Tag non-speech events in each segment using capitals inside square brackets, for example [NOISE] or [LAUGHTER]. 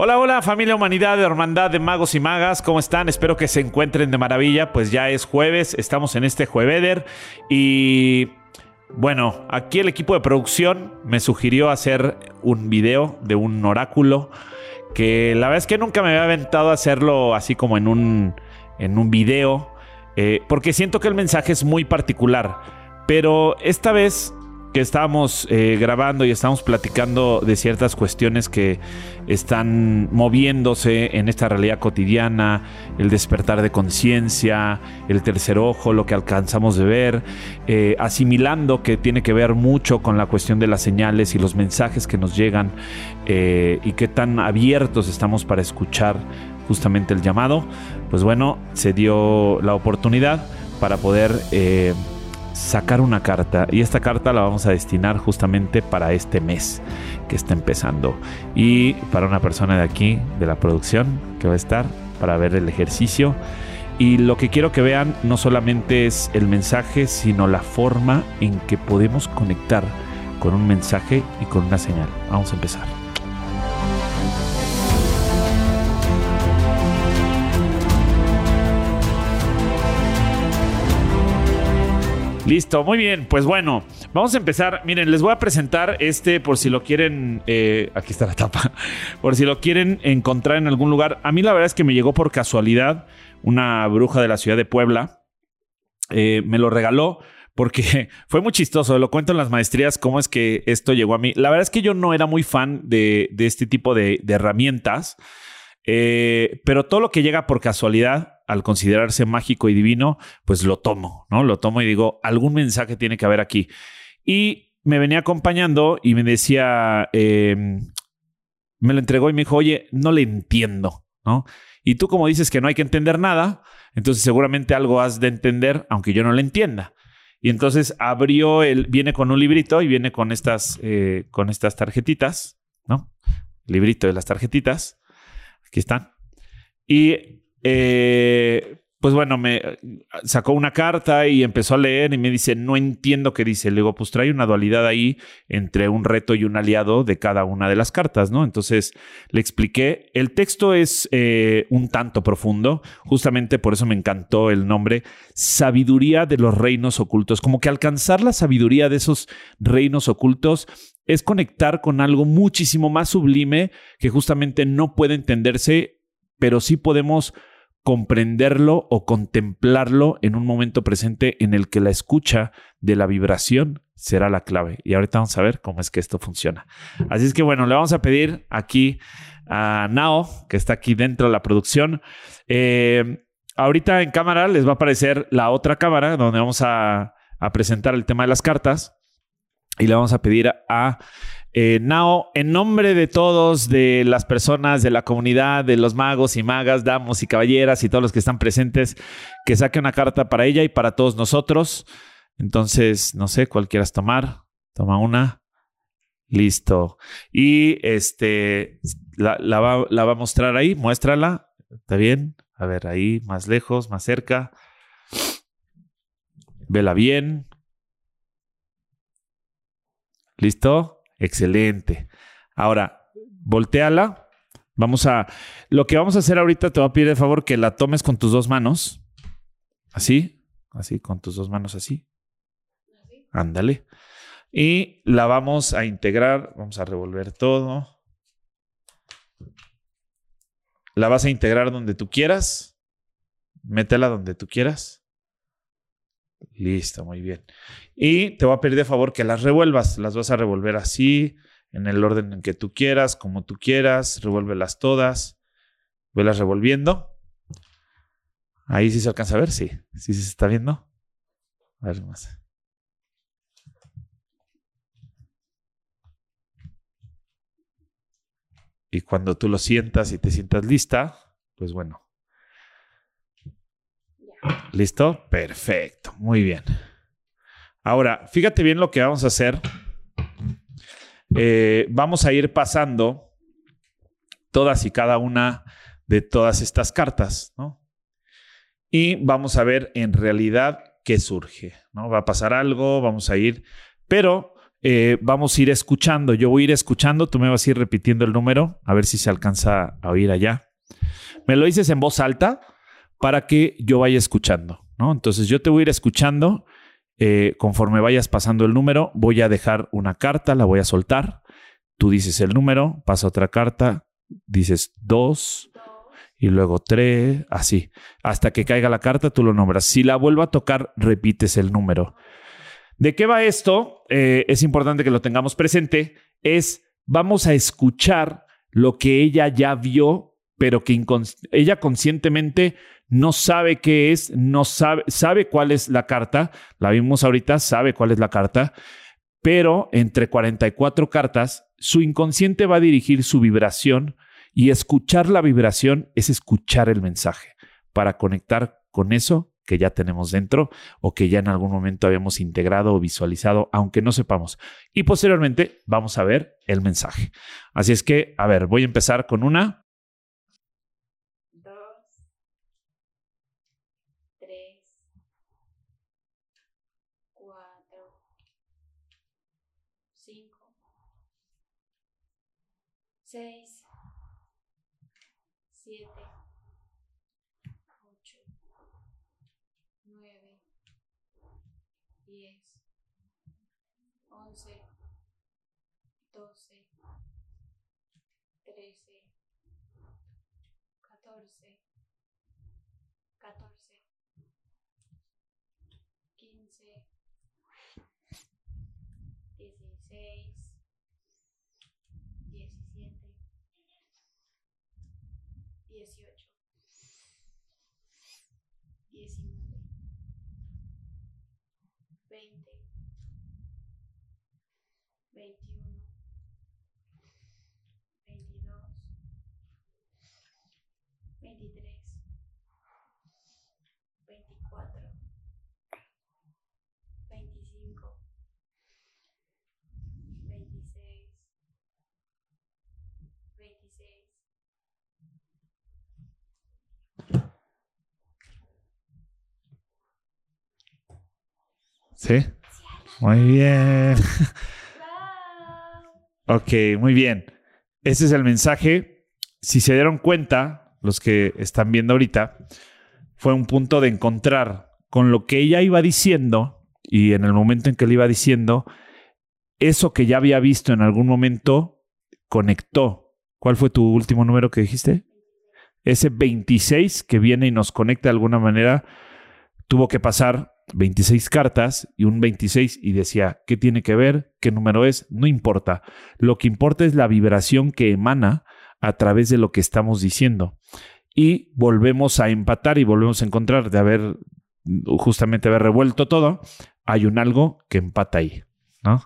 Hola, hola familia humanidad hermandad de magos y magas, ¿cómo están? Espero que se encuentren de maravilla, pues ya es jueves, estamos en este jueveder y bueno, aquí el equipo de producción me sugirió hacer un video de un oráculo que la verdad es que nunca me había aventado a hacerlo así como en un, en un video, eh, porque siento que el mensaje es muy particular, pero esta vez que estábamos eh, grabando y estamos platicando de ciertas cuestiones que están moviéndose en esta realidad cotidiana, el despertar de conciencia, el tercer ojo, lo que alcanzamos de ver, eh, asimilando que tiene que ver mucho con la cuestión de las señales y los mensajes que nos llegan eh, y qué tan abiertos estamos para escuchar justamente el llamado, pues bueno, se dio la oportunidad para poder sacar una carta y esta carta la vamos a destinar justamente para este mes que está empezando y para una persona de aquí de la producción que va a estar para ver el ejercicio y lo que quiero que vean no solamente es el mensaje sino la forma en que podemos conectar con un mensaje y con una señal. Vamos a empezar. Listo, muy bien. Pues bueno, vamos a empezar. Miren, les voy a presentar este por si lo quieren. Eh, aquí está la tapa. [LAUGHS] Por si lo quieren encontrar en algún lugar. A mí la verdad es que me llegó por casualidad una bruja de la ciudad de Puebla. Eh, me lo regaló porque [LAUGHS] fue muy chistoso. Lo cuento en las maestrías cómo es que esto llegó a mí. La verdad es que yo no era muy fan de, este tipo de, herramientas. Eh, pero todo lo que llega por casualidad al considerarse mágico y divino, pues lo tomo, ¿no? Lo tomo y digo, algún mensaje tiene que haber aquí. Y me venía acompañando y me decía, em, me lo entregó y me dijo, oye, no le entiendo, ¿no? Y tú como dices que no hay que entender nada, entonces seguramente algo has de entender, aunque yo no le entienda. Y entonces abrió el, viene con un librito y viene con estas, eh, con estas tarjetitas, ¿no? Librito de las tarjetitas. Aquí están. Y eh, pues bueno, me sacó una carta y empezó a leer y me dice, no entiendo qué dice. Le digo, pues trae una dualidad ahí entre un reto y un aliado de cada una de las cartas, ¿no? Entonces le expliqué. El texto es eh, un tanto profundo, justamente por eso me encantó el nombre, Sabiduría de los Reinos Ocultos. Como que alcanzar la sabiduría de esos reinos ocultos es conectar con algo muchísimo más sublime que justamente no puede entenderse, pero sí podemos comprenderlo o contemplarlo en un momento presente en el que la escucha de la vibración será la clave. Y ahorita vamos a ver cómo es que esto funciona. Así es que bueno, le vamos a pedir aquí a Nao, que está aquí dentro de la producción. Eh, ahorita en cámara les va a aparecer la otra cámara donde vamos a, a presentar el tema de las cartas. Y le vamos a pedir a eh, Nao, en nombre de todos, de las personas, de la comunidad, de los magos y magas, damos y caballeras y todos los que están presentes, que saque una carta para ella y para todos nosotros. Entonces, no sé, cuál quieras tomar. Toma una. Listo. Y este, la, va, la va a mostrar ahí. Muéstrala. ¿Está bien? A ver, ahí, más lejos, más cerca. Vela bien. ¿Listo? Excelente. Ahora, volteala. Vamos a. Lo que vamos a hacer ahorita, te voy a pedir de favor que la tomes con tus dos manos. Así, así, con tus dos manos así. Ándale. Y la vamos a integrar. Vamos a revolver todo. La vas a integrar donde tú quieras. Métela donde tú quieras. Listo, muy bien. Y te voy a pedir de favor que las revuelvas. Las vas a revolver así, en el orden en que tú quieras, como tú quieras. Revuélvelas todas. Velas revolviendo. Ahí sí se alcanza a ver, sí. Sí, se está viendo. A ver más. Y cuando tú lo sientas y te sientas lista, pues bueno, ¿Listo? Perfecto. Muy bien. Ahora, fíjate bien lo que vamos a hacer. Eh, vamos a ir pasando todas y cada una de todas estas cartas, ¿no? Y vamos a ver en realidad qué surge, ¿no? Va a pasar algo, vamos a ir, pero eh, vamos a ir escuchando. Yo voy a ir escuchando, tú me vas a ir repitiendo el número, a ver si se alcanza a oír allá. Me lo dices en voz alta para que yo vaya escuchando, ¿no? Entonces yo te voy a ir escuchando. eh, conforme vayas pasando el número, voy a dejar una carta, la voy a soltar. Tú dices el número, pasa otra carta, dices dos y luego tres, así. Hasta que caiga la carta, tú lo nombras. Si la vuelvo a tocar, repites el número. ¿De qué va esto? Eh, es importante que lo tengamos presente. Es, vamos a escuchar lo que ella ya vio, pero que ella conscientemente no sabe qué es, no sabe, sabe cuál es la carta. La vimos ahorita, sabe cuál es la carta, pero entre 44 cartas, su inconsciente va a dirigir su vibración y escuchar la vibración es escuchar el mensaje para conectar con eso que ya tenemos dentro o que ya en algún momento habíamos integrado o visualizado, aunque no sepamos. Y posteriormente vamos a ver el mensaje. Así es que, a ver, voy a empezar con una. 5, 6, 7, 8, 9, 10, 11, 12, 13, 14, 14, 15, 23, 24, 25, 26, 26. ¿Sí? Muy bien. [LAUGHS] ok, muy bien. Ese es el mensaje. Si se dieron cuenta, los que están viendo ahorita, fue un punto de encontrar con lo que ella iba diciendo y en el momento en que le iba diciendo, eso que ya había visto en algún momento conectó. ¿Cuál fue tu último número que dijiste? Ese 26 que viene y nos conecta de alguna manera, tuvo que pasar 26 cartas y un 26 y decía, ¿qué tiene que ver? ¿Qué número es? No importa. Lo que importa es la vibración que emana a través de lo que estamos diciendo. Y volvemos a empatar y volvemos a encontrar de haber justamente haber revuelto todo, hay un algo que empata ahí, ¿no?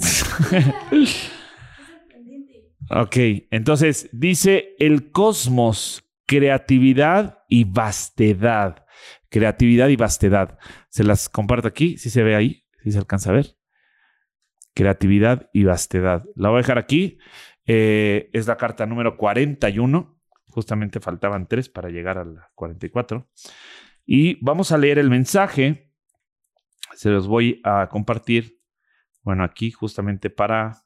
[LAUGHS] ¡Qué sorprendente! Ok, entonces dice el cosmos, creatividad y vastedad. Creatividad y vastedad. Se las comparto aquí, si se ve ahí, si se alcanza a ver. Creatividad y vastedad. La voy a dejar aquí. Eh, es la carta número 41. Justamente faltaban tres para llegar a la 44. Y vamos a leer el mensaje. Se los voy a compartir. Bueno, aquí justamente para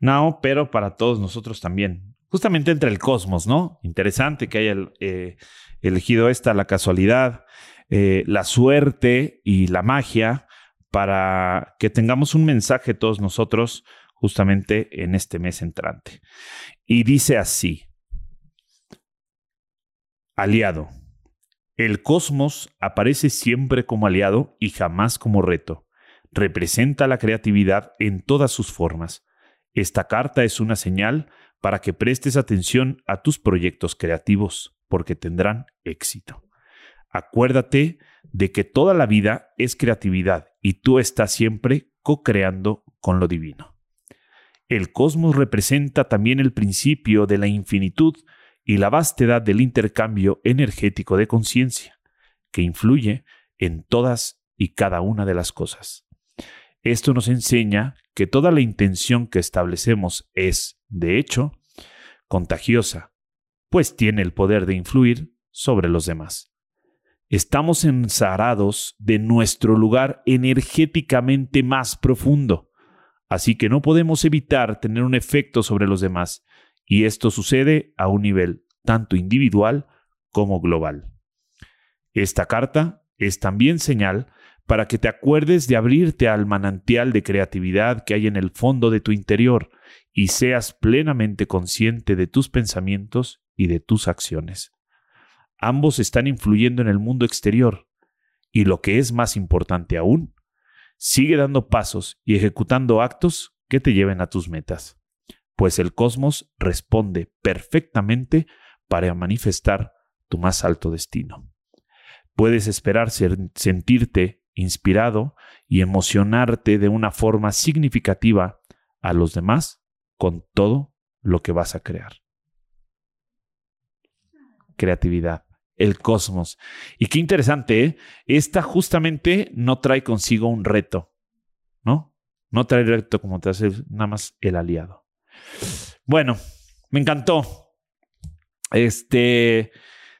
Now, pero para todos nosotros también. Justamente entre el cosmos, ¿no? Interesante que haya eh, elegido esta, la casualidad, eh, la suerte y la magia para que tengamos un mensaje todos nosotros justamente en este mes entrante. Y dice así, aliado. El cosmos aparece siempre como aliado y jamás como reto. Representa la creatividad en todas sus formas. Esta carta es una señal para que prestes atención a tus proyectos creativos, porque tendrán éxito. Acuérdate de que toda la vida es creatividad y tú estás siempre co-creando con lo divino. El cosmos representa también el principio de la infinitud y la vastedad del intercambio energético de conciencia, que influye en todas y cada una de las cosas. Esto nos enseña que toda la intención que establecemos es, de hecho, contagiosa, pues tiene el poder de influir sobre los demás. Estamos ensarados de nuestro lugar energéticamente más profundo, así que no podemos evitar tener un efecto sobre los demás, y esto sucede a un nivel tanto individual como global. Esta carta es también señal para que te acuerdes de abrirte al manantial de creatividad que hay en el fondo de tu interior y seas plenamente consciente de tus pensamientos y de tus acciones. Ambos están influyendo en el mundo exterior y lo que es más importante aún, sigue dando pasos y ejecutando actos que te lleven a tus metas, pues el cosmos responde perfectamente para manifestar tu más alto destino. Puedes esperar sentirte inspirado y emocionarte de una forma significativa a los demás con todo lo que vas a crear. Creatividad, el cosmos. Y qué interesante, ¿eh? Esta justamente no trae consigo un reto, ¿no? No trae reto como te hace nada más el aliado. Bueno, me encantó. Este,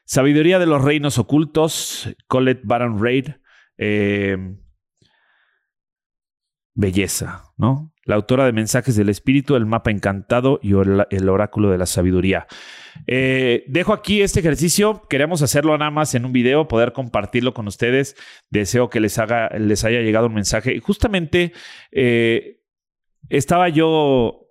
Sabiduría de los Reinos Ocultos, Colette Baron Reid. Eh, belleza, ¿no? La autora de Mensajes del Espíritu, El Mapa Encantado y El Oráculo de la Sabiduría. Eh, dejo aquí este ejercicio. Queremos hacerlo nada más en un video, poder compartirlo con ustedes. Deseo que les, haga, les haya llegado un mensaje. Y justamente eh, estaba yo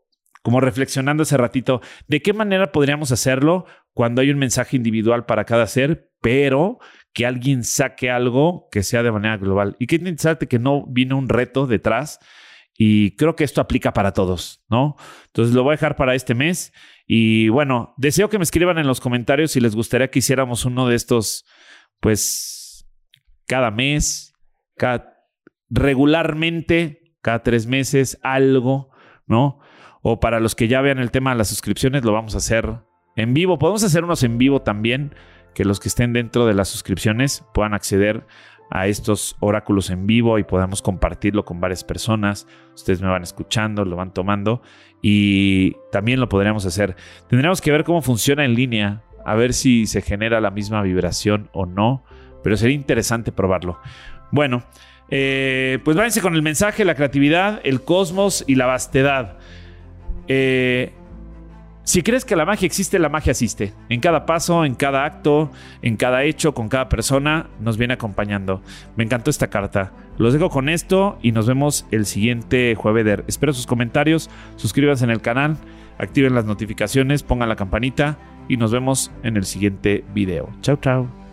como reflexionando hace ratito, ¿de qué manera podríamos hacerlo cuando hay un mensaje individual para cada ser, pero que alguien saque algo que sea de manera global. Y qué interesante que no vino un reto detrás. Y creo que esto aplica para todos, ¿no? Entonces lo voy a dejar para este mes. Y bueno, deseo que me escriban en los comentarios si les gustaría que hiciéramos uno de estos, pues, cada mes, regularmente, cada tres meses, algo, ¿no? O para los que ya vean el tema de las suscripciones, lo vamos a hacer en vivo. Podemos hacer unos en vivo también que los que estén dentro de las suscripciones puedan acceder a estos oráculos en vivo y podamos compartirlo con varias personas. Ustedes me van escuchando, lo van tomando y también lo podríamos hacer. Tendríamos que ver cómo funciona en línea, a ver si se genera la misma vibración o no, pero sería interesante probarlo. Bueno, eh, pues váyanse con el mensaje, la creatividad, el cosmos y la vastedad. Eh, si crees que la magia existe, la magia existe. En cada paso, en cada acto, en cada hecho, con cada persona, nos viene acompañando. Me encantó esta carta. Los dejo con esto y nos vemos el siguiente jueves. Espero sus comentarios, suscríbanse en el canal, activen las notificaciones, pongan la campanita y nos vemos en el siguiente video. Chao, chao.